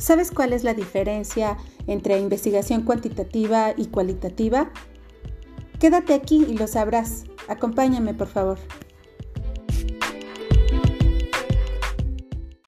¿Sabes cuál es la diferencia entre investigación cuantitativa y cualitativa? Quédate aquí y lo sabrás. Acompáñame, por favor.